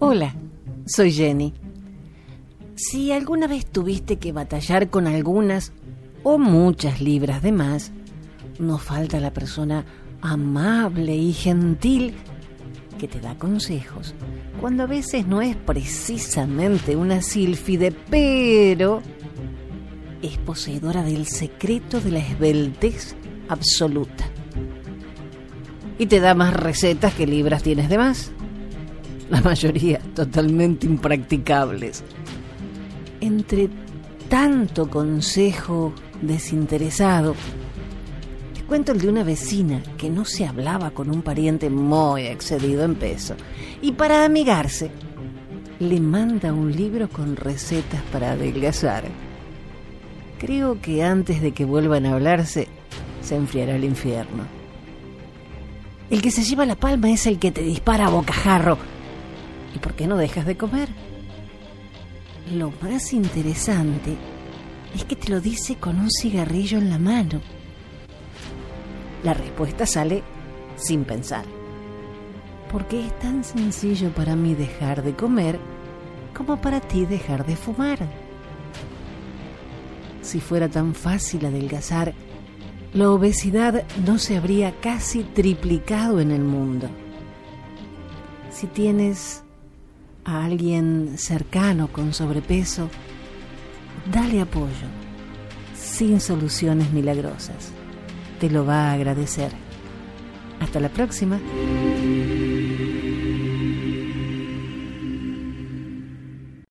Hola, soy Jenny. Si alguna vez tuviste que batallar con algunas o muchas libras de más, no falta la persona amable y gentil que te da consejos, cuando a veces no es precisamente una sílfide, pero es poseedora del secreto de la esbeltez absoluta. Y te da más recetas que libras tienes de más. La mayoría totalmente impracticables. Entre tanto consejo desinteresado, te cuento el de una vecina que no se hablaba con un pariente muy excedido en peso. Y para amigarse, le manda un libro con recetas para adelgazar. Creo que antes de que vuelvan a hablarse, se enfriará el infierno. El que se lleva la palma es el que te dispara a bocajarro. ¿Y por qué no dejas de comer? Lo más interesante es que te lo dice con un cigarrillo en la mano. La respuesta sale sin pensar. Porque es tan sencillo para mí dejar de comer como para ti dejar de fumar. Si fuera tan fácil adelgazar, la obesidad no se habría casi triplicado en el mundo. Si tienes a alguien cercano con sobrepeso, dale apoyo, sin soluciones milagrosas. Te lo va a agradecer. Hasta la próxima.